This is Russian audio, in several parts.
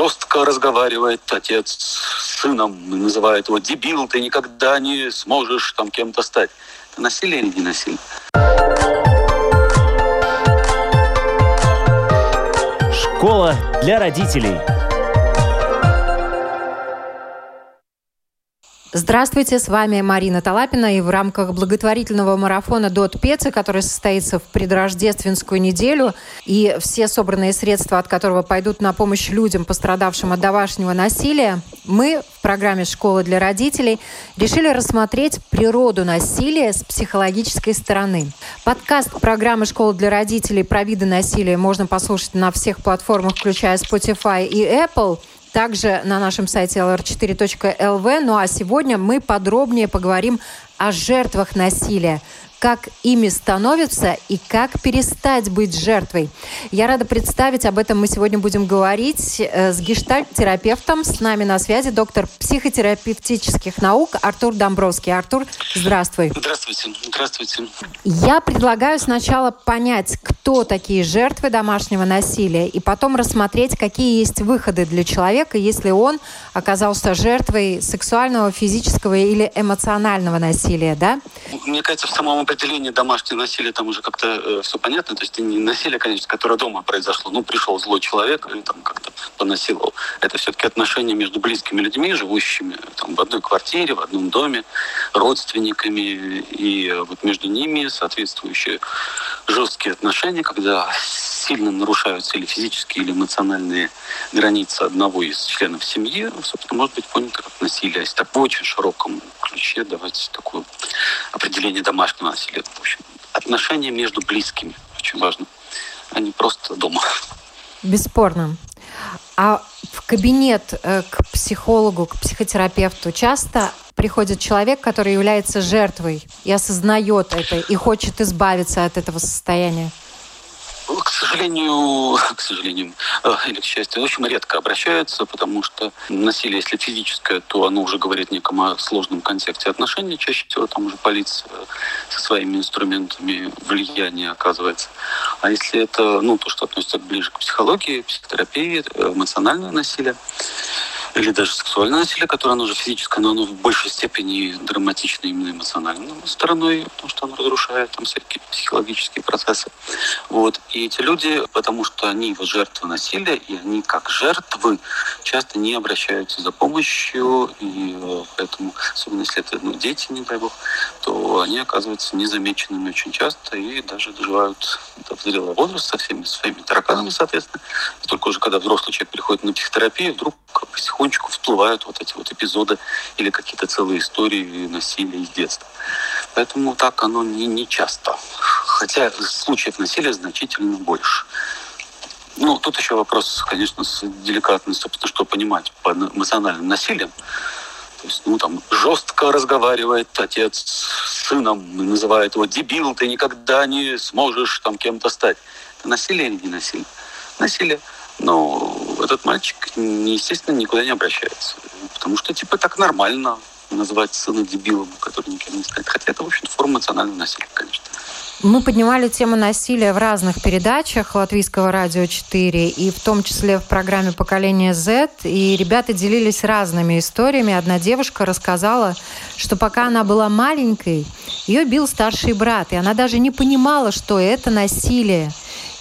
жестко разговаривает отец с сыном, называет его дебил, ты никогда не сможешь там кем-то стать. Это насилие или не насилие? Школа для родителей. Здравствуйте, с вами Марина Талапина, и в рамках благотворительного марафона «Дот Пеца», который состоится в предрождественскую неделю, и все собранные средства от которого пойдут на помощь людям, пострадавшим от домашнего насилия, мы в программе «Школа для родителей» решили рассмотреть природу насилия с психологической стороны. Подкаст программы «Школа для родителей» про виды насилия можно послушать на всех платформах, включая Spotify и Apple – также на нашем сайте lr4.lv. Ну а сегодня мы подробнее поговорим о жертвах насилия как ими становятся и как перестать быть жертвой. Я рада представить, об этом мы сегодня будем говорить э, с гештальт-терапевтом. С нами на связи доктор психотерапевтических наук Артур Домбровский. Артур, здравствуй. Здравствуйте. Здравствуйте. Я предлагаю сначала понять, кто такие жертвы домашнего насилия, и потом рассмотреть, какие есть выходы для человека, если он оказался жертвой сексуального, физического или эмоционального насилия, да? Мне кажется, в самом определение домашнего насилия там уже как-то э, все понятно. То есть не насилие, конечно, которое дома произошло. Ну, пришел злой человек и там как-то понасиловал. Это все-таки отношения между близкими людьми, живущими там, в одной квартире, в одном доме, родственниками. И вот между ними соответствующие жесткие отношения, когда сильно нарушаются или физические, или эмоциональные границы одного из членов семьи, собственно, может быть понято как насилие. Если так в очень широком ключе давайте такое определение домашнего насилия. В общем, отношения между близкими очень важно, а не просто дома. Бесспорно. А в кабинет э, к психологу, к психотерапевту часто приходит человек, который является жертвой и осознает это, и хочет избавиться от этого состояния? К сожалению, к сожалению, э, или к счастью, очень редко обращаются, потому что насилие, если физическое, то оно уже говорит неком о сложном контексте отношений. Чаще всего там уже полиция со своими инструментами влияния оказывается. А если это, ну, то, что относится ближе к психологии, психотерапии, э, эмоциональное насилие, или даже сексуальное насилие, которое оно же физическое, но оно в большей степени драматично именно эмоциональной стороной, потому что оно разрушает там всякие психологические процессы. Вот. И эти люди, потому что они вот жертвы насилия, и они как жертвы часто не обращаются за помощью, и э, поэтому, особенно если это ну, дети, не дай бог, то они оказываются незамеченными очень часто и даже доживают до зрелого возраста со всеми своими тараканами, соответственно. И только уже когда взрослый человек приходит на психотерапию, вдруг потихонечку всплывают вот эти вот эпизоды или какие-то целые истории насилия из детства. Поэтому так оно не, не часто. Хотя случаев насилия значительно больше. Ну, тут еще вопрос, конечно, с деликатностью, собственно, что понимать по эмоциональным насилием. То есть, ну, там, жестко разговаривает отец с сыном, называет его дебил, ты никогда не сможешь там кем-то стать. Это насилие или не насилие? Насилие. Но этот мальчик, естественно, никуда не обращается. Потому что, типа, так нормально называть сына дебилом, который никем не станет. Хотя это, в общем-то, форма эмоционального насилия, конечно. Мы поднимали тему насилия в разных передачах Латвийского радио 4, и в том числе в программе «Поколение Z». И ребята делились разными историями. Одна девушка рассказала, что пока она была маленькой, ее бил старший брат, и она даже не понимала, что это насилие.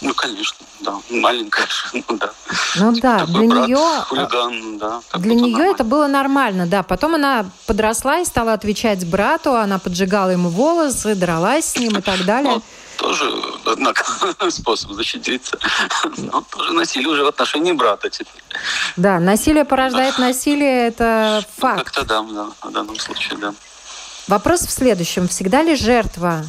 Ну, конечно, да, маленькая, ну да. Ну да, Такой для брат, нее, хулиган, да. для нее нормально. это было нормально, да. Потом она подросла и стала отвечать брату, она поджигала ему волосы, дралась с ним и так далее. Ну, тоже, однако, способ защититься. Но тоже насилие уже в отношении брата теперь. Да, насилие порождает насилие, это ну, факт. Ну, как-то да, да, в данном случае, да. Вопрос в следующем. Всегда ли жертва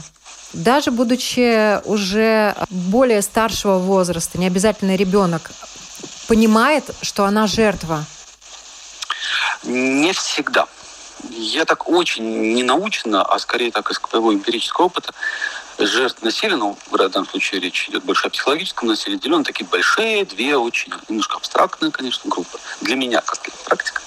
даже будучи уже более старшего возраста, не обязательно ребенок, понимает, что она жертва? Не всегда. Я так очень не научно, а скорее так из своего эмпирического опыта, жертв насилия, ну, в данном случае речь идет больше о психологическом насилии, делю такие большие, две очень немножко абстрактные, конечно, группы. Для меня, как практика.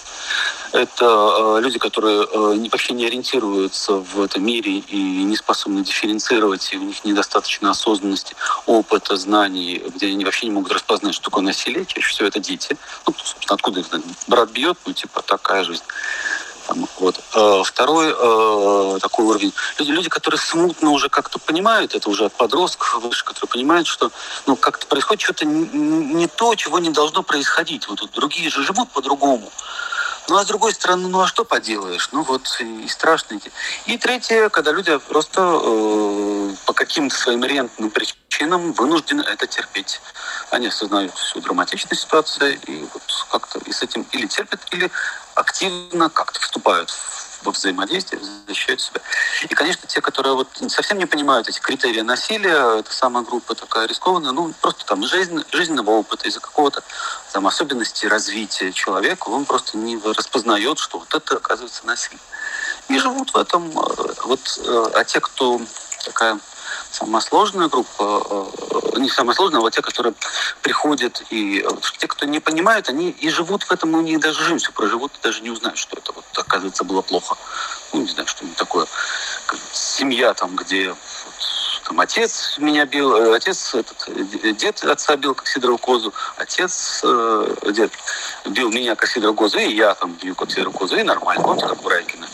Это э, люди, которые э, вообще не ориентируются в этом мире и не способны дифференцировать, и у них недостаточно осознанности, опыта, знаний, где они вообще не могут распознать, что такое насилие. Чаще всего это дети. Ну, собственно, откуда их знать? Брат бьет, ну, типа, такая жизнь. Вот. Э, второй э, такой уровень. Люди, люди, которые смутно уже как-то понимают, это уже от подростков выше, которые понимают, что ну, как-то происходит что-то не, то, чего не должно происходить. Вот другие же живут по-другому. Ну, а с другой стороны, ну, а что поделаешь? Ну, вот и страшно. И третье, когда люди просто э, по каким-то своим рентным причинам вынуждены это терпеть. Они осознают всю драматичность ситуации и вот как-то и с этим или терпят, или активно как-то вступают во взаимодействие, защищают себя. И, конечно, те, которые вот совсем не понимают эти критерии насилия, это самая группа такая рискованная, ну, просто там жизнь, жизненного опыта, из-за какого-то там особенности развития человека, он просто не распознает, что вот это, оказывается, насилие. И живут в этом. Э, вот, э, а те, кто такая самая сложная группа, э, не самая сложная, а вот те, которые приходят, и те, кто не понимают, они и живут в этом, у них даже жизнь все проживут, и даже не узнают, что это вот, оказывается, было плохо. Ну, не знаю, что-нибудь такое. Семья там, где вот, там отец меня бил, э, отец, этот, э, дед отца бил, как козу, отец, э, дед бил меня, как козу, и я там бью, как козу, и нормально, помните, как Брайкина.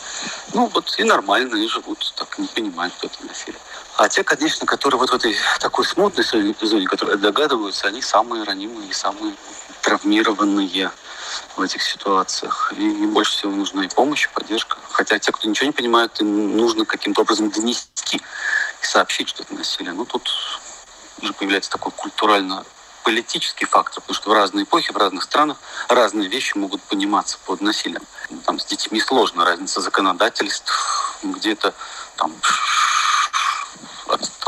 Ну, вот и нормально, и живут, так не понимают, кто это насилие. А те, конечно, которые вот в этой такой смутной зоне, которые догадываются, они самые ранимые и самые травмированные в этих ситуациях. И им больше всего нужна и помощь, и поддержка. Хотя те, кто ничего не понимает, им нужно каким-то образом донести и сообщить, что это насилие. Ну, тут уже появляется такой культурально политический фактор, потому что в разные эпохи, в разных странах разные вещи могут пониматься под насилием. Там с детьми сложно, разница законодательств, где-то там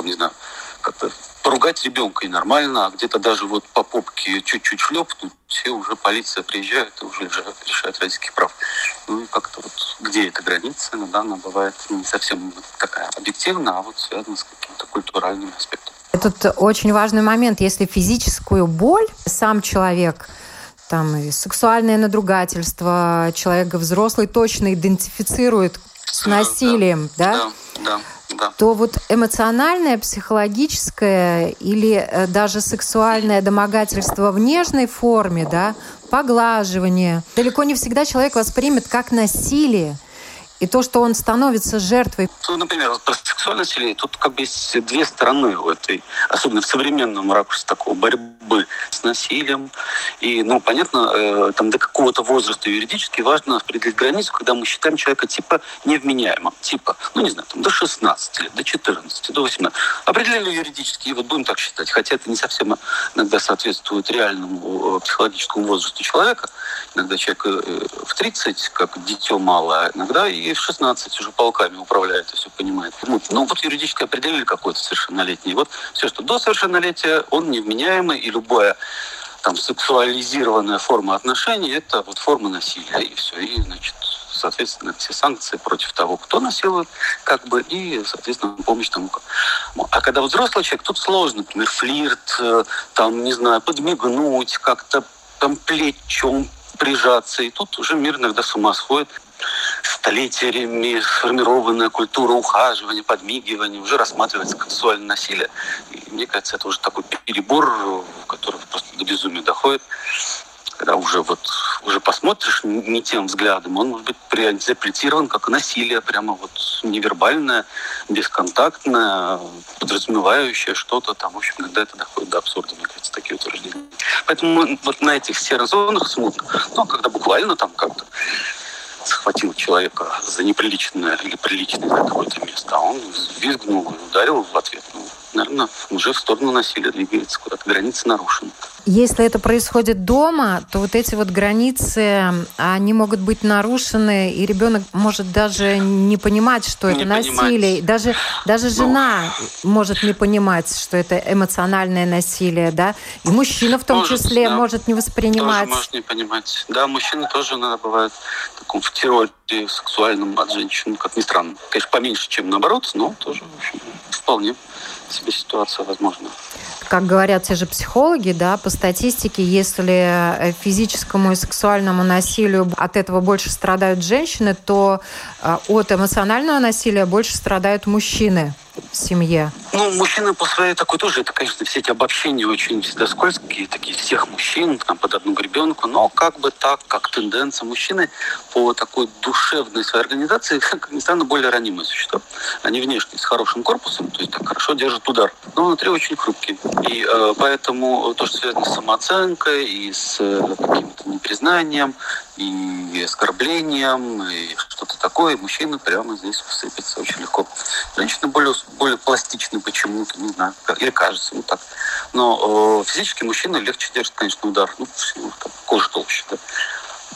там, не знаю, как-то поругать ребенка и нормально, а где-то даже вот по попке чуть-чуть шлепнуть, все уже полиция приезжает и уже решает родительских прав. Ну и как-то вот где эта граница, иногда она бывает не совсем такая объективная, а вот связана с каким-то культуральным аспектом. Этот очень важный момент. Если физическую боль сам человек там и сексуальное надругательство человека взрослый точно идентифицирует с насилием, да? Да, да да. то вот эмоциональное, психологическое или э, даже сексуальное домогательство в нежной форме, да, поглаживание, далеко не всегда человек воспримет как насилие. И то, что он становится жертвой. Ну, например, про сексуальное насилие, тут как бы есть две стороны у этой, особенно в современном ракурсе такого борьбы с насилием. И, ну, понятно, э, там до какого-то возраста юридически важно определить границу, когда мы считаем человека типа невменяемым. Типа, ну, не знаю, там, до 16 лет, до 14, до 18. Определили юридически, и вот будем так считать. Хотя это не совсем иногда соответствует реальному э, психологическому возрасту человека. Иногда человек э, в 30, как дитё малое, иногда и в 16 уже полками управляет и все понимает. Ну, ну вот юридически определили какой-то совершеннолетний. Вот все, что до совершеннолетия, он невменяемый, и любая там сексуализированная форма отношений, это вот форма насилия, и все. И, значит, соответственно, все санкции против того, кто насилует, как бы, и, соответственно, помощь тому. А когда взрослый человек, тут сложно, например, флирт, э, там, не знаю, подмигнуть, как-то там плечом прижаться, и тут уже мир иногда с ума сходит столетиями сформированная культура ухаживания, подмигивания уже рассматривается как сексуальное насилие. Мне кажется, это уже такой перебор, который просто до безумия доходит. Когда уже вот уже посмотришь не тем взглядом, он может быть интерпретирован как насилие, прямо вот невербальное, бесконтактное, подразумевающее что-то там. В общем, иногда это доходит до абсурда, мне кажется, такие утверждения. Поэтому вот на этих серых зонах смутно. Ну, когда буквально там как-то схватил человека за неприличное или приличное какое-то место, а он визгнул и ударил в ответ. Ну, наверное, уже в сторону насилия двигается, куда-то границы нарушены. Если это происходит дома, то вот эти вот границы, они могут быть нарушены, и ребенок может даже не понимать, что не это понимать. насилие. Даже, даже ну. жена может не понимать, что это эмоциональное насилие, да? И мужчина в том может, числе да, может не воспринимать. Тоже может не понимать. Да, мужчина тоже иногда бывает в таком в терроре сексуальном от женщин, как ни странно. Конечно, поменьше, чем наоборот, но тоже, в общем, вполне себе ситуация возможна. Как говорят те же психологи, да, по статистике, если э, физическому и сексуальному насилию от этого больше страдают женщины, то э, от эмоционального насилия больше страдают мужчины в семье? Ну, мужчины по своей такой тоже, это, конечно, все эти обобщения очень всегда скользкие, такие всех мужчин, там, под одну гребенку, но как бы так, как тенденция мужчины по такой душевной своей организации, как ни странно, более ранимые существа. Они внешне с хорошим корпусом, то есть так хорошо держат удар, но внутри очень хрупкие. И э, поэтому то, что связано с самооценкой и с э, каким-то непризнанием, и оскорблением, и что-то такое, мужчины прямо здесь всыпятся очень легко. Женщины более, более пластичны почему-то, не знаю, или кажется, ну так. Но э, физически мужчины легче держат, конечно, удар, ну, там, кожа толще, да.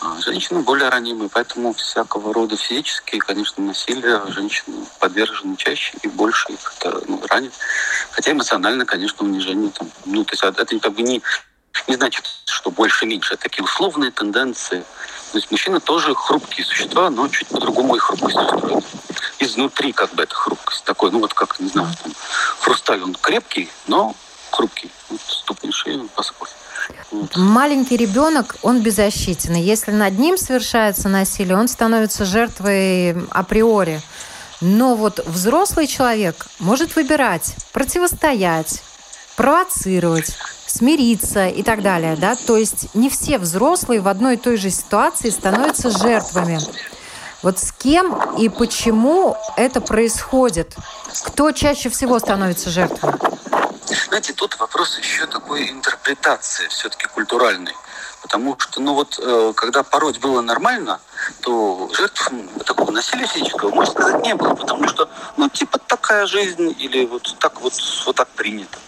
А женщины более ранимые, поэтому всякого рода физические, конечно, насилия женщины подвержены чаще и больше их это ну, ранит. Хотя эмоционально, конечно, унижение там, ну, то есть это как бы не, не значит, что больше-меньше. Такие условные тенденции. То есть мужчины тоже хрупкие существа, но чуть по-другому их хрупкость устроена. Изнутри как бы эта хрупкость. Такой, ну вот как, не знаю, там, хрусталь, он крепкий, но хрупкий. Вот ступни шеи посыпался. Маленький ребенок, он беззащитен. Если над ним совершается насилие, он становится жертвой априори. Но вот взрослый человек может выбирать, противостоять, провоцировать, смириться и так далее, да, то есть не все взрослые в одной и той же ситуации становятся жертвами. Вот с кем и почему это происходит? Кто чаще всего становится жертвой? Знаете, тут вопрос еще такой интерпретации все-таки культуральной. Потому что, ну вот, э, когда пороть было нормально, то жертв такого насилия физического, можно сказать, не было. Потому что, ну, типа, такая жизнь, или вот так вот, вот так принято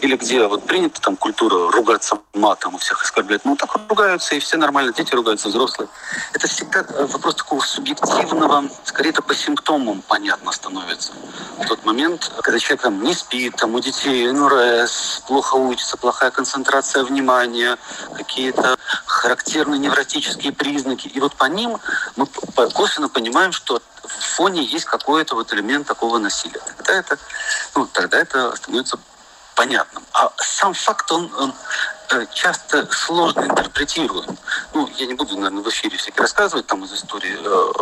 или где вот принята там культура ругаться матом у всех оскорблять, ну так ругаются, и все нормально, дети ругаются, взрослые. Это всегда э, вопрос такого субъективного, скорее это по симптомам понятно становится. В тот момент, когда человек там не спит, там у детей НРС, плохо учится, плохая концентрация внимания, какие-то характерные невротические признаки. И вот по ним мы косвенно понимаем, что в фоне есть какой-то вот элемент такого насилия. Тогда это, ну, тогда это становится понятным. А сам факт, он, он э, часто сложно интерпретируем. Ну, я не буду, наверное, в эфире всякие рассказывать там из истории э,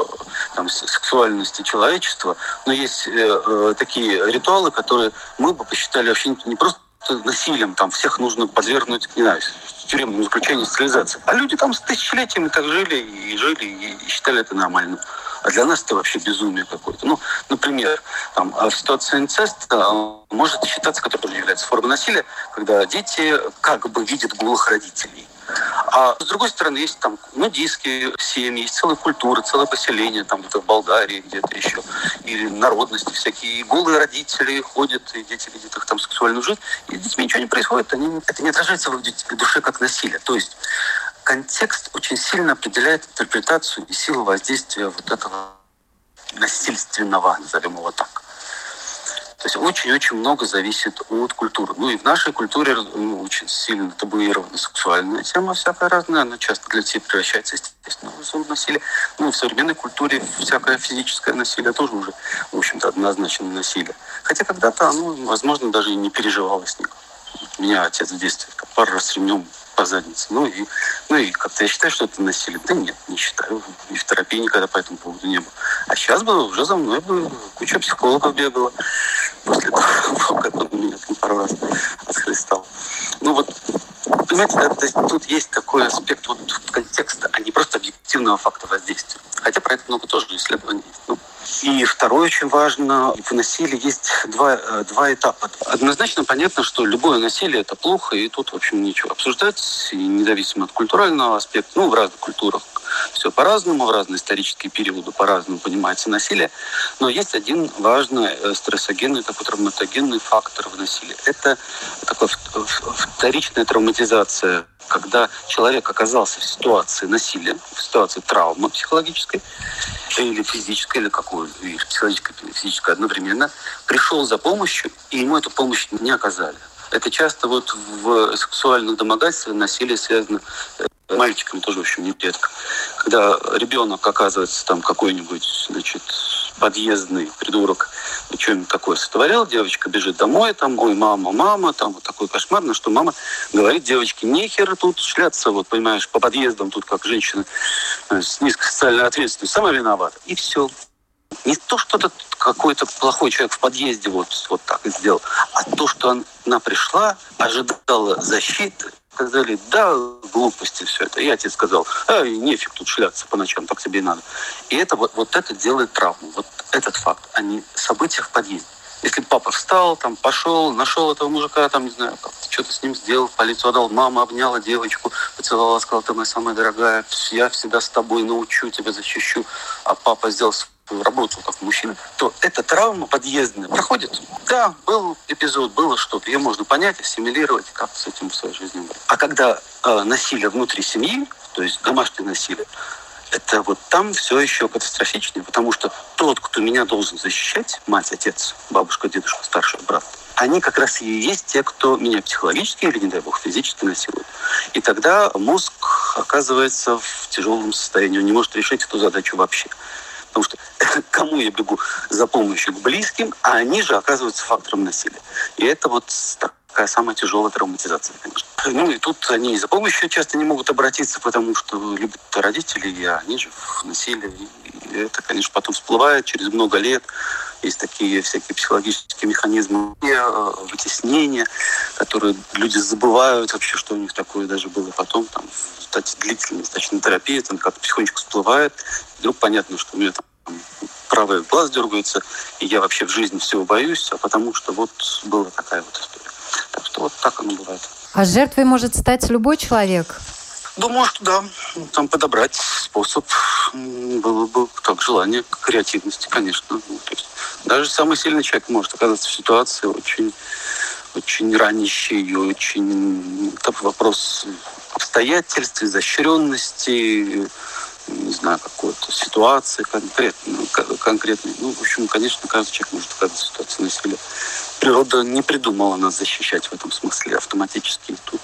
там, сексуальности человечества, но есть э, э, такие ритуалы, которые мы бы посчитали вообще не просто насилием, там всех нужно подвергнуть, не знаю, тюремному заключению, стерилизации. А люди там с тысячелетиями так жили и жили и считали это нормальным. А для нас это вообще безумие какое-то. Ну, например, там, в ситуации инцеста а, может считаться, тоже является формой насилия, когда дети как бы видят голых родителей. А с другой стороны, есть там нудистские семьи, есть целая культура, целое поселение, там где-то в Болгарии, где-то еще, или народности всякие. И голые родители ходят, и дети видят их там сексуальную жизнь, и с детьми ничего не происходит, они, это не отражается в душе как насилие. То есть контекст очень сильно определяет интерпретацию и силу воздействия вот этого насильственного, назовем его так. То есть очень-очень много зависит от культуры. Ну и в нашей культуре ну, очень сильно табуирована сексуальная тема всякая разная. Она часто для детей превращается, естественно, в зону насилия. Ну и в современной культуре всякое физическое насилие тоже уже, в общем-то, однозначно насилие. Хотя когда-то оно, возможно, даже и не переживалось никак. Меня отец в детстве пару раз ремнем по заднице. Ну и, ну и как-то я считаю, что это насилие. Да нет, не считаю. И в терапии никогда по этому поводу не было. А сейчас бы уже за мной бы куча психологов бегала. После того, как он меня там пару раз отхлестал. Ну вот, понимаете, да, то есть тут есть такой аспект вот контекста, а не просто объективного факта воздействия. Хотя про это много тоже исследований есть. Ну, и второе очень важно, в насилии есть два, э, два этапа. Однозначно понятно, что любое насилие это плохо, и тут, в общем, ничего обсуждать, и независимо от культурального аспекта, ну, в разных культурах все по-разному, в разные исторические периоды по-разному понимается насилие. Но есть один важный э, стрессогенный, такой травматогенный фактор в насилии. Это такая вторичная травматизация когда человек оказался в ситуации насилия, в ситуации травмы психологической, или физической, или какой, или психологической, или физической одновременно, пришел за помощью, и ему эту помощь не оказали. Это часто вот в сексуальных домогательствах насилие связано э, мальчиками тоже, в общем, не редко. Когда ребенок оказывается там какой-нибудь, значит, подъездный придурок что-нибудь такое сотворил, девочка бежит домой, там, ой, мама, мама, там вот такой кошмар, на что мама говорит девочке, нехер тут шляться, вот, понимаешь, по подъездам тут как женщина э, с низкой социальной ответственностью, сама виновата. И все. Не то, что это какой-то плохой человек в подъезде вот, вот так и сделал, а то, что она пришла, ожидала защиты, сказали, да, глупости все это. Я тебе сказал, ай, нефиг тут шляться по ночам, так тебе и надо. И это вот, вот это делает травму. Вот этот факт, а не события в подъезде. Если папа встал, там, пошел, нашел этого мужика, там, не знаю, что-то с ним сделал, полицию отдал, мама обняла девочку, поцеловала, сказала, ты моя самая дорогая, я всегда с тобой научу тебя, защищу. А папа сделал работу как мужчина, то эта травма подъездная проходит. Да, был эпизод, было что-то. Ее можно понять, ассимилировать, как с этим в своей жизни. А когда э, насилие внутри семьи, то есть домашнее насилие, это вот там все еще катастрофичнее, потому что тот, кто меня должен защищать, мать, отец, бабушка, дедушка, старший брат, они как раз и есть те, кто меня психологически или, не дай бог, физически насилует. И тогда мозг оказывается в тяжелом состоянии, он не может решить эту задачу вообще. Потому что кому я бегу за помощью к близким, а они же оказываются фактором насилия. И это вот такая самая тяжелая травматизация, конечно. Ну и тут они за помощью часто не могут обратиться, потому что любят родители, и они же в насилии. И это, конечно, потом всплывает через много лет. Есть такие всякие психологические механизмы э, вытеснения, которые люди забывают вообще, что у них такое даже было потом, там, кстати, длительная достаточно терапия, там как потихонечку всплывает. Вдруг понятно, что у меня там правый глаз дергается, и я вообще в жизни всего боюсь, а потому что вот была такая вот история. Так что вот так оно бывает. А жертвой может стать любой человек? Думаю, что да. Там подобрать способ было бы так желание креативности, конечно. Ну, то есть даже самый сильный человек может оказаться в ситуации очень, очень ранящей, очень... Это вопрос обстоятельств, изощренности, не знаю, какой-то ситуации конкретной, конкретной. Ну, в общем, конечно, каждый человек может оказаться в ситуации насилия. Природа не придумала нас защищать в этом смысле автоматически. Тут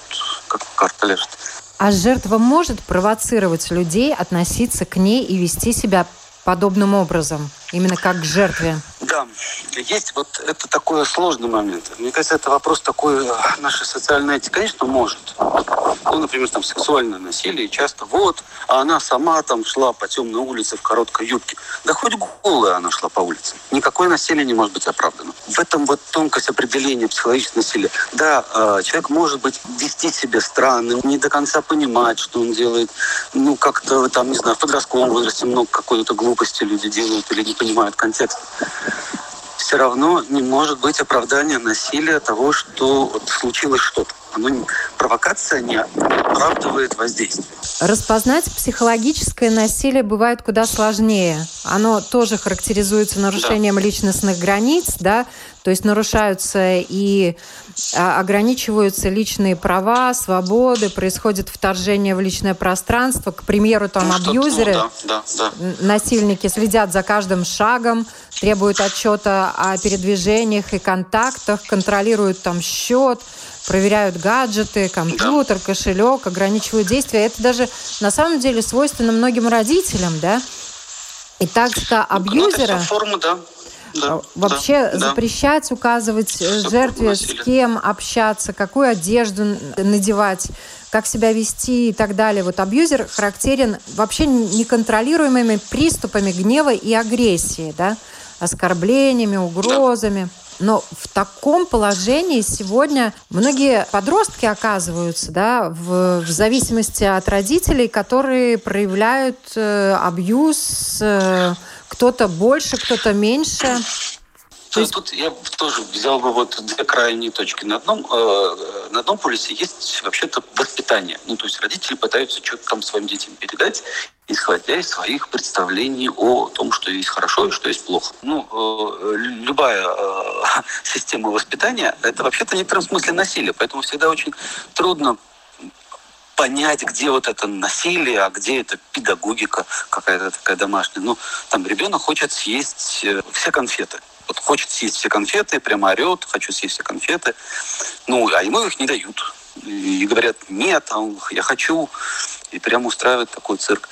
как карта лежит. А жертва может провоцировать людей относиться к ней и вести себя подобным образом, именно как к жертве? Да, есть вот это такой сложный момент. Мне кажется, это вопрос такой э, нашей социальной этики. Конечно, может. Ну, например, там сексуальное насилие часто вот, а она сама там шла по темной улице в короткой юбке. Да хоть голая она шла по улице. Никакое насилие не может быть оправдано. В этом вот тонкость определения психологического насилия. Да, э, человек может быть вести себя странно, не до конца понимать, что он делает. Ну, как-то там, не знаю, в подростковом возрасте много какой-то глупости люди делают или не понимают контекст все равно не может быть оправдания насилия того, что вот случилось что-то. Оно, провокация не оправдывает воздействие. Распознать психологическое насилие бывает куда сложнее. Оно тоже характеризуется нарушением да. личностных границ, да, то есть нарушаются и а, ограничиваются личные права, свободы, происходит вторжение в личное пространство. К примеру, там ну, абьюзеры, ну, да, да, да. насильники следят за каждым шагом, требуют отчета о передвижениях и контактах, контролируют там счет, проверяют гаджеты, компьютер, да. кошелек, ограничивают действия. Это даже на самом деле свойственно многим родителям, да? И тактика ну, абьюзера... Ну, форма, да. Да, вообще да, запрещать, указывать Все жертве, с кем общаться, какую одежду надевать, как себя вести и так далее. Вот абьюзер характерен вообще неконтролируемыми приступами гнева и агрессии, да, оскорблениями, угрозами. Да. Но в таком положении сегодня многие подростки оказываются, да, в, в зависимости от родителей, которые проявляют э, абьюз, э, кто-то больше, кто-то меньше. То есть... Тут я тоже взял бы вот две крайние точки. На одном, э, на одном полюсе есть вообще-то воспитание. Ну, то есть родители пытаются что-то там своим детям передать, исходя из своих представлений о том, что есть хорошо и что есть плохо. Ну, э, любая э, система воспитания – это вообще-то в некотором смысле насилие, поэтому всегда очень трудно понять, где вот это насилие, а где это педагогика какая-то такая домашняя. Ну, там ребенок хочет съесть э, все конфеты вот хочет съесть все конфеты, прямо орет, хочу съесть все конфеты. Ну, а ему их не дают. И говорят, нет, а я хочу. И прямо устраивает такой цирк.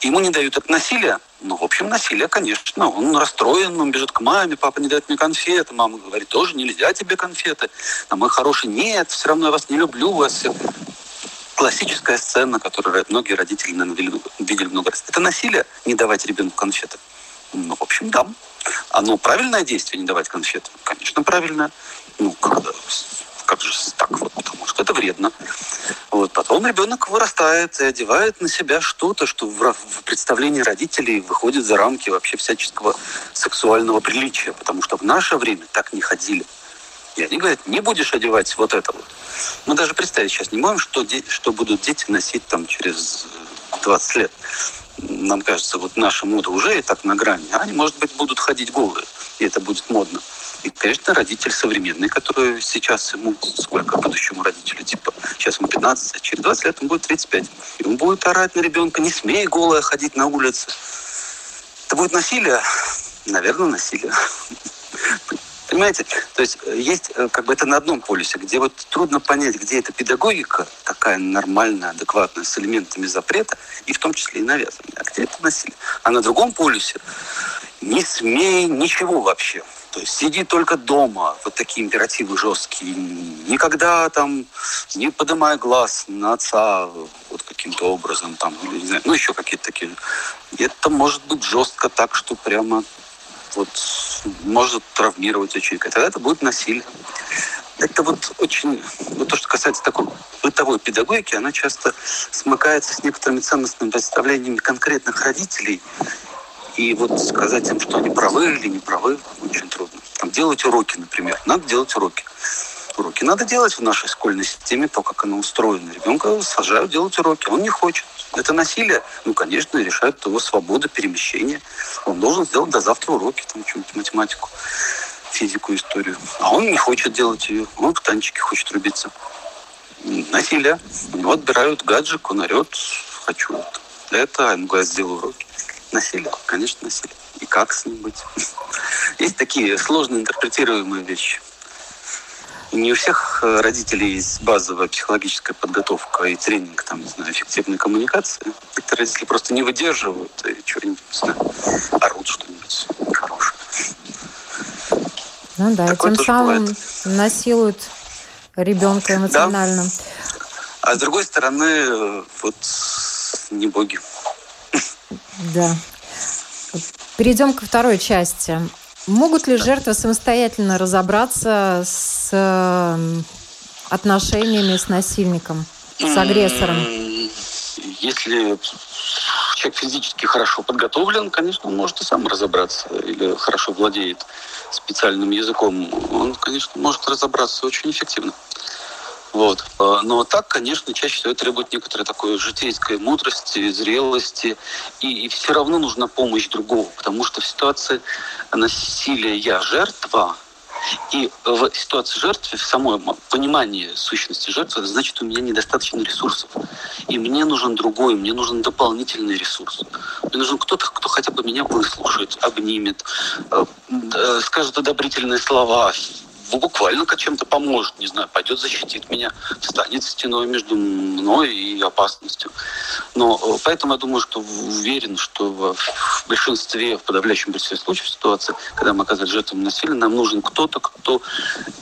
ему не дают это насилие, ну, в общем, насилие, конечно. Он расстроен, он бежит к маме, папа не дает мне конфеты. Мама говорит, тоже нельзя тебе конфеты. А мой хороший, нет, все равно я вас не люблю, вас классическая сцена, которую многие родители, наверное, видели много раз. Это насилие, не давать ребенку конфеты. Ну, в общем, да. Оно правильное действие, не давать конфеты? Конечно, правильное. Ну, когда, как же так вот, потому что это вредно. Вот. Потом ребенок вырастает и одевает на себя что-то, что в, в представлении родителей выходит за рамки вообще всяческого сексуального приличия, потому что в наше время так не ходили. И они говорят, не будешь одевать вот это вот. Мы даже представить сейчас не можем, что, де- что будут дети носить там через 20 лет. Нам кажется, вот наша мода уже и так на грани. А они, может быть, будут ходить голые, и это будет модно. И, конечно, родитель современный, который сейчас ему, сколько будущему родителю, типа, сейчас ему 15, а через 20 лет ему будет 35. И он будет орать на ребенка, не смей голая ходить на улице. Это будет насилие? Наверное, насилие. Понимаете? То есть э, есть э, как бы это на одном полюсе, где вот трудно понять, где эта педагогика такая нормальная, адекватная, с элементами запрета, и в том числе и навязывания, а где это насилие. А на другом полюсе не смей ничего вообще. То есть сиди только дома, вот такие императивы жесткие. Никогда там не поднимай глаз на отца вот каким-то образом там, или не знаю, ну еще какие-то такие. Это может быть жестко так, что прямо вот может травмировать ученика. Тогда это будет насилие. Это вот очень, вот то, что касается такой бытовой педагогики, она часто смыкается с некоторыми ценностными представлениями конкретных родителей. И вот сказать им, что они правы или не правы, очень трудно. Там, делать уроки, например. Надо делать уроки. Уроки надо делать в нашей школьной системе, то, как она устроена. Ребенка сажают делать уроки, он не хочет. Это насилие, ну, конечно, решает его свобода перемещения. Он должен сделать до завтра уроки, там, что-нибудь математику, физику, историю. А он не хочет делать ее, он в танчике хочет рубиться. Насилие. У него отбирают гаджик, он орет, хочу это, а ему говорят, уроки. Насилие, конечно, насилие. И как с ним быть? Есть такие сложно интерпретируемые вещи. Не у всех э, родителей есть базовая психологическая подготовка и тренинг, там, не знаю, эффективной коммуникации. Некоторые родители просто не выдерживают и что-нибудь, не знаю, орут что-нибудь хорошее. Ну да, Такое тем самым бывает. насилуют ребенка эмоционально. Да. А с другой стороны, вот не боги. Да. Перейдем ко второй части. Могут ли жертвы самостоятельно разобраться с эм, отношениями с насильником, с агрессором? Если человек физически хорошо подготовлен, конечно, он может и сам разобраться или хорошо владеет специальным языком. Он, конечно, может разобраться очень эффективно. Вот. А, но так, конечно, чаще всего требует некоторой такой житейской мудрости, зрелости. И, и все равно нужна помощь другого, потому что в ситуации насилия я жертва, и в ситуации жертвы, в самом понимании сущности жертвы, значит, у меня недостаточно ресурсов. И мне нужен другой, мне нужен дополнительный ресурс. Мне нужен кто-то, кто хотя бы меня выслушает, обнимет, э, э, скажет одобрительные слова, буквально чем-то поможет, не знаю, пойдет защитит меня, станет стеной между мной и опасностью. Но э, поэтому я думаю, что уверен, что в большинстве, в подавляющем большинстве случаев ситуации, когда мы оказываемся жертвами насилия, нам нужен кто-то, кто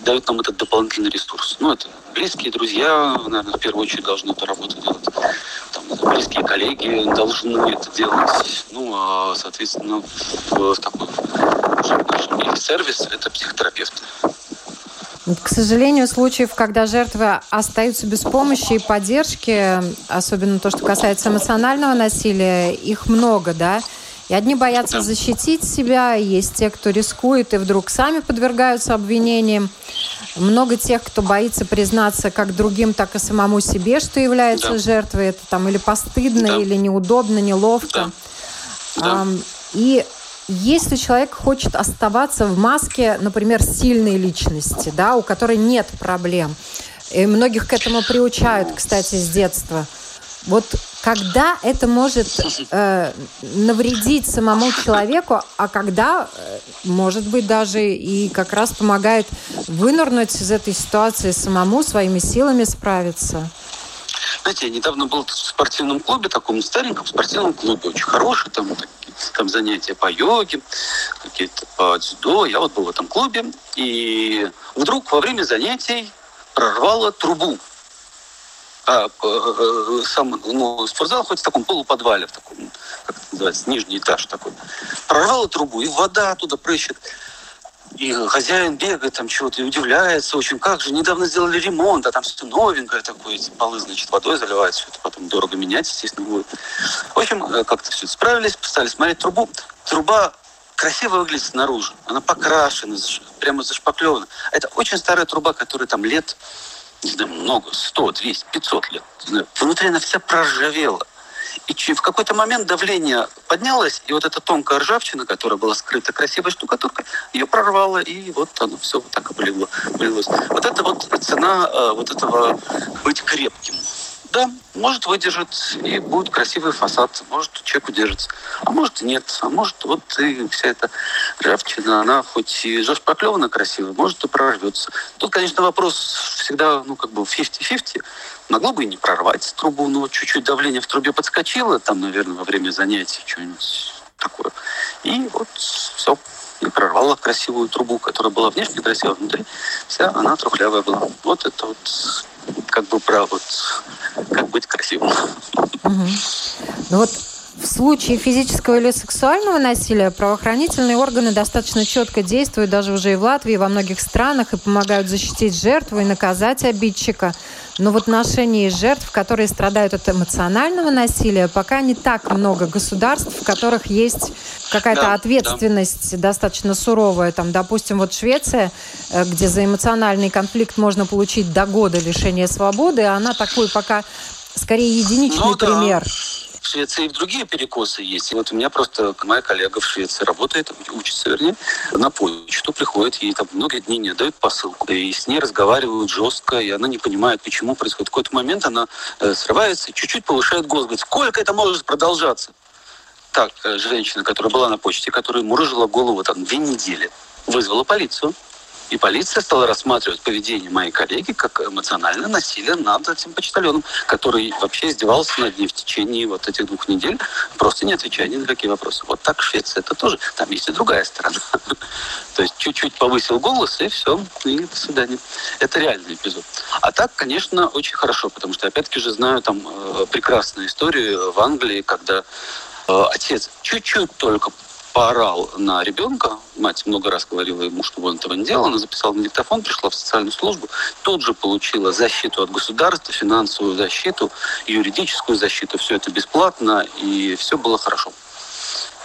дает нам этот дополнительный ресурс. Ну, это близкие друзья, наверное, в первую очередь должны эту работу делать. Там, близкие коллеги должны это делать. Ну, а, соответственно, в, в такой в сервис это психотерапевты. К сожалению, случаев, когда жертвы остаются без помощи и поддержки, особенно то, что касается эмоционального насилия, их много, да? И одни боятся защитить себя, есть те, кто рискует и вдруг сами подвергаются обвинениям. Много тех, кто боится признаться как другим, так и самому себе, что является да. жертвой. Это там или постыдно, да. или неудобно, неловко. Да. Да. И если человек хочет оставаться в маске, например, сильной личности, да, у которой нет проблем, и многих к этому приучают, кстати, с детства. Вот когда это может э, навредить самому человеку, а когда, э, может быть, даже и как раз помогает вынырнуть из этой ситуации самому своими силами справиться? знаете, я недавно был в спортивном клубе, таком стареньком спортивном клубе, очень хороший, там, там занятия по йоге, какие-то по дзюдо. Я вот был в этом клубе, и вдруг во время занятий прорвало трубу. А, э, э, сам, ну, спортзал хоть в таком полуподвале, в таком, как это называется, нижний этаж такой. Прорвало трубу, и вода оттуда прыщет. И хозяин бегает там чего-то и удивляется очень, как же, недавно сделали ремонт, а там все новенькое такое, эти полы, значит, водой заливают, все это потом дорого менять, естественно, будет. В общем, э, как-то все справились, стали смотреть трубу. Труба красиво выглядит снаружи, она покрашена, прямо зашпаклевана. Это очень старая труба, которая там лет, не знаю, много, 100, 200, 500 лет. Внутри она вся проржавела. И в какой-то момент давление поднялось, и вот эта тонкая ржавчина, которая была скрыта красивой штукатуркой, ее прорвало, и вот оно все вот так облило, облилось. Вот это вот цена э, вот этого быть крепким. Да, может выдержит и будет красивый фасад, может человек удержится, а может нет, а может вот и вся эта ржавчина, она хоть и зашпаклевана красиво, может и прорвется. Тут, конечно, вопрос всегда, ну, как бы 50-50, могло бы и не прорвать трубу, но чуть-чуть давление в трубе подскочило, там, наверное, во время занятий что-нибудь такое. И вот все, и прорвало красивую трубу, которая была внешне красивая, внутри вся она трухлявая была. Вот это вот как бы про вот как быть красивым. Ну вот в случае физического или сексуального насилия правоохранительные органы достаточно четко действуют даже уже и в Латвии, и во многих странах, и помогают защитить жертву и наказать обидчика. Но в отношении жертв, которые страдают от эмоционального насилия, пока не так много государств, в которых есть какая-то да, ответственность да. достаточно суровая. Там, допустим, вот Швеция, э, где за эмоциональный конфликт можно получить до года лишения свободы, она такой пока скорее единичный ну, пример. Да. В Швеции и другие перекосы есть. И вот у меня просто моя коллега в Швеции работает, учится, вернее, на почту приходит, ей там много дней не дают посылку. И с ней разговаривают жестко, и она не понимает, почему происходит. В какой-то момент она э, срывается, чуть-чуть повышает голос, говорит, сколько это может продолжаться? Так, э, женщина, которая была на почте, которая мурыжила голову там две недели, вызвала полицию. И полиция стала рассматривать поведение моей коллеги как эмоциональное насилие над этим почтальоном, который вообще издевался над ней в течение вот этих двух недель, просто не отвечая ни на какие вопросы. Вот так Швеция это тоже. Там есть и другая сторона. То есть чуть-чуть повысил голос, и все, и до свидания. Это реальный эпизод. А так, конечно, очень хорошо, потому что, опять-таки же, знаю там э, прекрасную историю в Англии, когда э, отец чуть-чуть только поорал на ребенка, мать много раз говорила ему, чтобы он этого не делал, она записала на диктофон, пришла в социальную службу, тут же получила защиту от государства, финансовую защиту, юридическую защиту, все это бесплатно, и все было хорошо.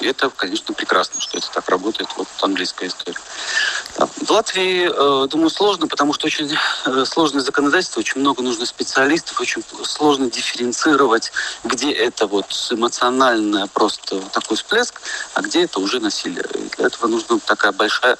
И это, конечно, прекрасно, что это так работает. Вот английская история. В Латвии, э, думаю, сложно, потому что очень э, сложное законодательство, очень много нужно специалистов, очень сложно дифференцировать, где это вот эмоциональное просто такой всплеск, а где это уже насилие. И для этого нужна такая большая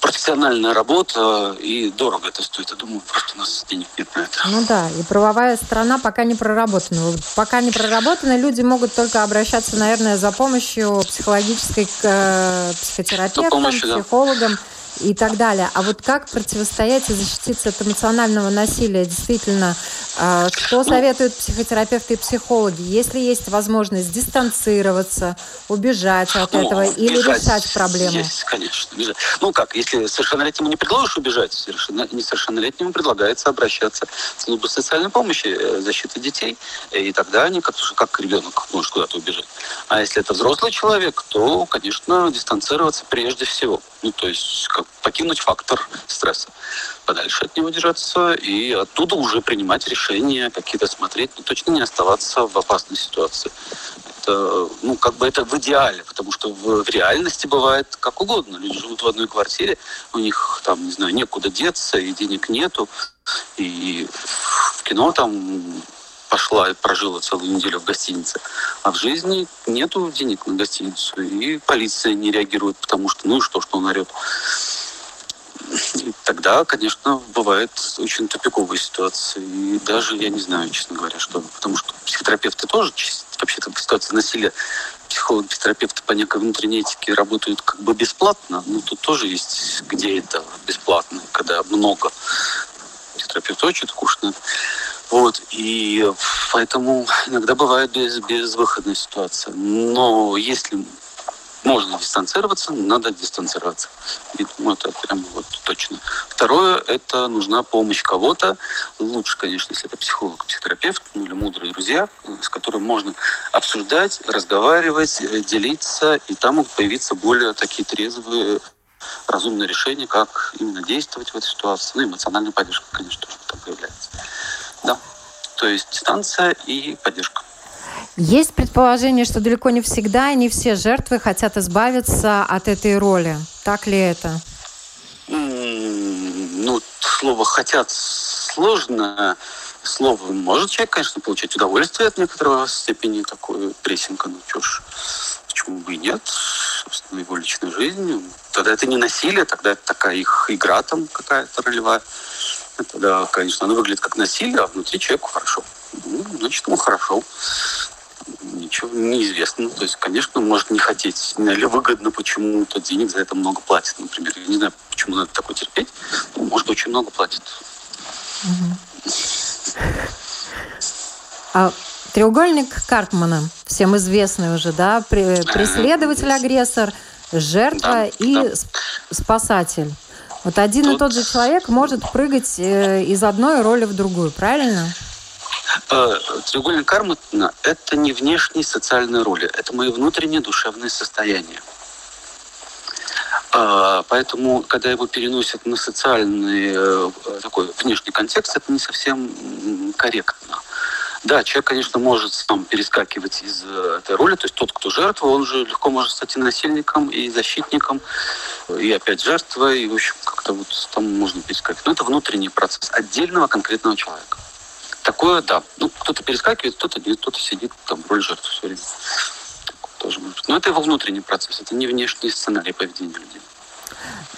профессиональная работа, и дорого это стоит. Я думаю, просто у нас денег нет на это. Ну да, и правовая сторона пока не проработана. Пока не проработана, люди могут только обращаться, наверное, за помощью психологической к э, психотерапевтам, помощью, психологам. Да и так далее. А вот как противостоять и защититься от эмоционального насилия? Действительно, а, что советуют психотерапевты и психологи? Если есть возможность дистанцироваться, убежать от ну, этого или решать проблему? Есть, конечно. Бежать. Ну как, если совершеннолетнему не предложишь убежать, совершенно, несовершеннолетнему предлагается обращаться в службу социальной помощи, э, защиты детей, и тогда они как, как ребенок может куда-то убежать. А если это взрослый человек, то, конечно, дистанцироваться прежде всего. Ну, то есть как покинуть фактор стресса, подальше от него держаться и оттуда уже принимать решения, какие-то смотреть, но точно не оставаться в опасной ситуации. Это, ну, как бы это в идеале, потому что в, в реальности бывает как угодно. Люди живут в одной квартире, у них там, не знаю, некуда деться, и денег нету, и в кино там пошла и прожила целую неделю в гостинице. А в жизни нету денег на гостиницу. И полиция не реагирует, потому что, ну и что, что он орет. И тогда, конечно, бывает очень тупиковая ситуация. И даже, я не знаю, честно говоря, что. Потому что психотерапевты тоже вообще-то в ситуации насилия психологи, психотерапевты по некой внутренней этике работают как бы бесплатно, но тут тоже есть, где это бесплатно, когда много. Психотерапевт очень скучно. Вот, и поэтому иногда бывает без, безвыходная ситуация. Но если можно дистанцироваться, надо дистанцироваться. И, ну, это прям вот точно. Второе, это нужна помощь кого-то. Лучше, конечно, если это психолог, психотерапевт, ну, или мудрые друзья, с которыми можно обсуждать, разговаривать, э, делиться, и там могут появиться более такие трезвые разумные решения, как именно действовать в этой ситуации. Ну, эмоциональная поддержка, конечно, тоже там появляется. То есть дистанция и поддержка. Есть предположение, что далеко не всегда и не все жертвы хотят избавиться от этой роли. Так ли это? Ну, слово «хотят» сложно. Слово может человек, конечно, получать удовольствие от некоторого степени такой прессинга. Ну, что ж, почему бы и нет? Собственно, его личная жизнь. Тогда это не насилие, тогда это такая их игра там какая-то ролевая. Тогда, конечно, оно выглядит как насилие, а внутри человеку хорошо. Ну, значит, ему хорошо ничего неизвестно. То есть, конечно, может не хотеть или выгодно почему-то, денег за это много платит, например. Я не знаю, почему надо такое терпеть. Ну, может, очень много платит. А треугольник Карпмана, всем известный уже, да, преследователь-агрессор, жертва да, и да. спасатель. Вот один Тут... и тот же человек может прыгать э, из одной роли в другую, правильно? Э, треугольник кармы – это не внешние социальные роли, это мои внутренние душевные состояния. Э, поэтому, когда его переносят на социальный такой внешний контекст, это не совсем корректно. Да, человек, конечно, может сам перескакивать из этой роли. То есть тот, кто жертва, он же легко может стать и насильником, и защитником, и опять жертва, и, в общем, как-то вот там можно перескакивать. Но это внутренний процесс отдельного конкретного человека. Такое, да. Ну, кто-то перескакивает, кто-то нет, кто-то сидит там в роли жертвы все время. Тоже может. Но это его внутренний процесс, это не внешний сценарий поведения людей.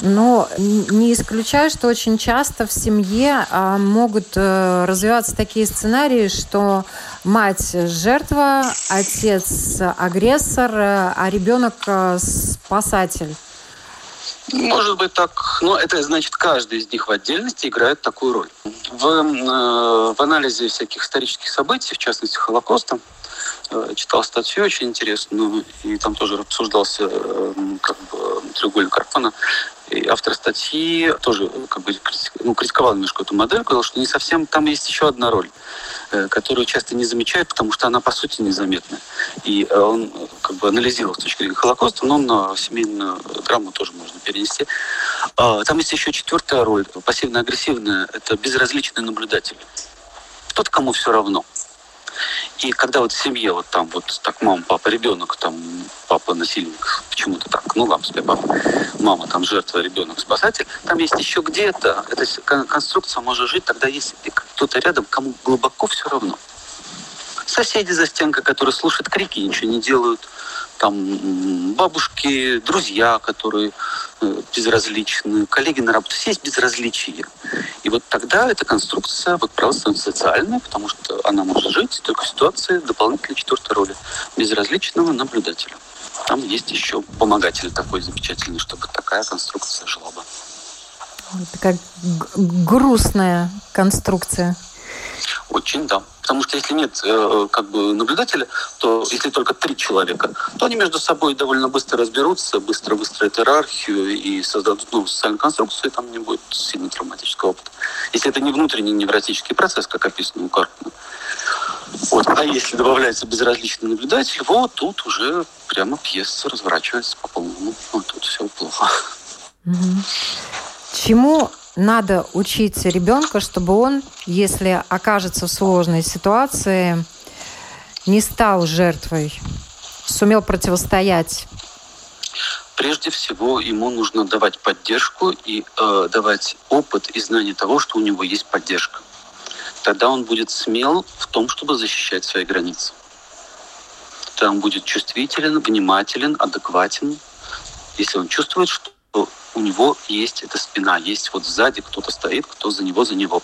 Но не исключаю, что очень часто в семье а, могут а, развиваться такие сценарии, что мать жертва, отец агрессор, а ребенок а, спасатель. Может быть так, но это значит, каждый из них в отдельности играет такую роль. В, э, в анализе всяких исторических событий, в частности Холокоста, э, читал статью очень интересную, и там тоже обсуждался э, как бы, треугольник Карпана. И автор статьи тоже как бы, ну, критиковал немножко эту модель, говорил, что не совсем там есть еще одна роль, э, которую часто не замечают, потому что она по сути незаметна. И э, он как бы анализировал с точки зрения Холокоста, но на семейную драму тоже можно перенести. А, там есть еще четвертая роль, пассивно-агрессивная, это безразличный наблюдатель. Тот, кому все равно. И когда вот в семье вот там вот так мама, папа, ребенок, там папа насильник, почему-то так, ну ладно себе папа, мама там жертва, ребенок спасатель, там есть еще где-то, эта конструкция может жить, тогда есть кто-то рядом, кому глубоко все равно. Соседи за стенкой, которые слушают крики, ничего не делают, там бабушки, друзья, которые э, безразличны, коллеги на работе, все есть безразличие. И вот тогда эта конструкция, вот правило, становится потому что она может жить только в ситуации дополнительной четвертой роли безразличного наблюдателя. Там есть еще помогатель такой замечательный, чтобы такая конструкция жила бы. Такая грустная конструкция. Очень, да. Потому что если нет э, как бы наблюдателя, то если только три человека, то они между собой довольно быстро разберутся, быстро выстроят иерархию и создадут новую социальную конструкцию, и там не будет сильно травматического опыта. Если это не внутренний невротический процесс, как описано у Карпмана. Вот. А если добавляется безразличный наблюдатель, вот тут уже прямо пьеса разворачивается по полному. Вот тут все плохо. Чему надо учить ребенка, чтобы он, если окажется в сложной ситуации, не стал жертвой, сумел противостоять? Прежде всего, ему нужно давать поддержку и э, давать опыт и знание того, что у него есть поддержка. Тогда он будет смел в том, чтобы защищать свои границы. Тогда он будет чувствителен, внимателен, адекватен. Если он чувствует, что у него есть эта спина, есть вот сзади кто-то стоит, кто за него, за него.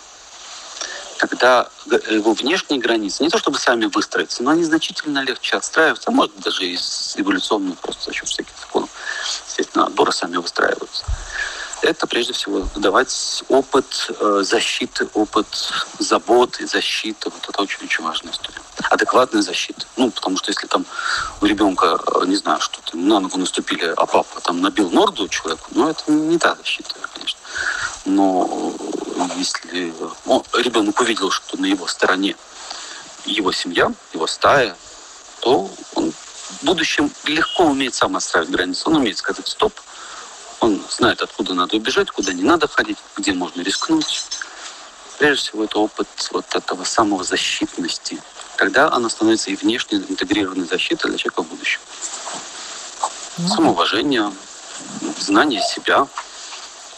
Тогда его внешние границы, не то чтобы сами выстроиться, но они значительно легче отстраиваются, а может даже из эволюционных просто за счет всяких законов, естественно, отбора сами выстраиваются. это прежде всего давать опыт э, защиты, опыт заботы, защиты. Вот это очень-очень важная история. Адекватная защита. Ну, потому что если там у ребенка, э, не знаю, что-то на ногу наступили, а папа там набил морду человеку, ну, это не та защита, конечно. Но если ну, ребенок увидел, что на его стороне его семья, его стая, то он в будущем легко умеет сам отстраивать границы. Он умеет сказать стоп, он знает, откуда надо убежать, куда не надо ходить, где можно рискнуть. Прежде всего, это опыт вот этого самозащитности. Тогда она становится и внешне интегрированной защитой для человека в будущем. Ну, Самоуважение, знание себя,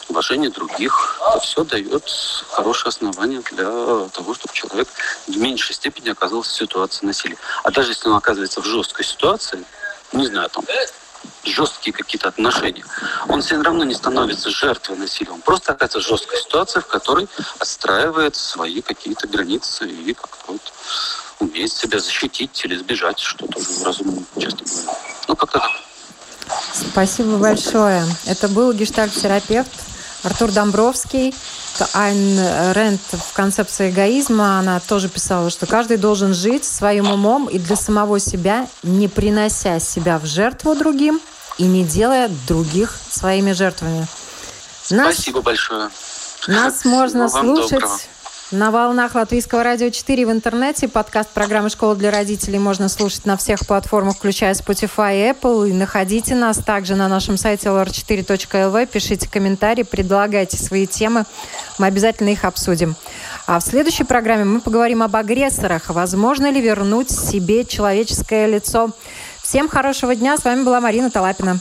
уважение других. Это все дает хорошее основание для того, чтобы человек в меньшей степени оказался в ситуации насилия. А даже если он оказывается в жесткой ситуации, не знаю, там, жесткие какие-то отношения, он все равно не становится жертвой насилия. Он просто оказывается в жесткой ситуации, в которой отстраивает свои какие-то границы и как-то умеет себя защитить или сбежать, что тоже разумно часто бывает. Ну, как-то так. Спасибо большое. Это был гештальт-терапевт Артур Домбровский. Айн Рент в концепции эгоизма, она тоже писала, что каждый должен жить своим умом и для самого себя, не принося себя в жертву другим и не делая других своими жертвами. Нас, Спасибо большое. Нас можно слушать доброго. На волнах Латвийского радио 4 в интернете. Подкаст программы «Школа для родителей» можно слушать на всех платформах, включая Spotify и Apple. И находите нас также на нашем сайте lr4.lv. Пишите комментарии, предлагайте свои темы. Мы обязательно их обсудим. А в следующей программе мы поговорим об агрессорах. Возможно ли вернуть себе человеческое лицо? Всем хорошего дня. С вами была Марина Талапина.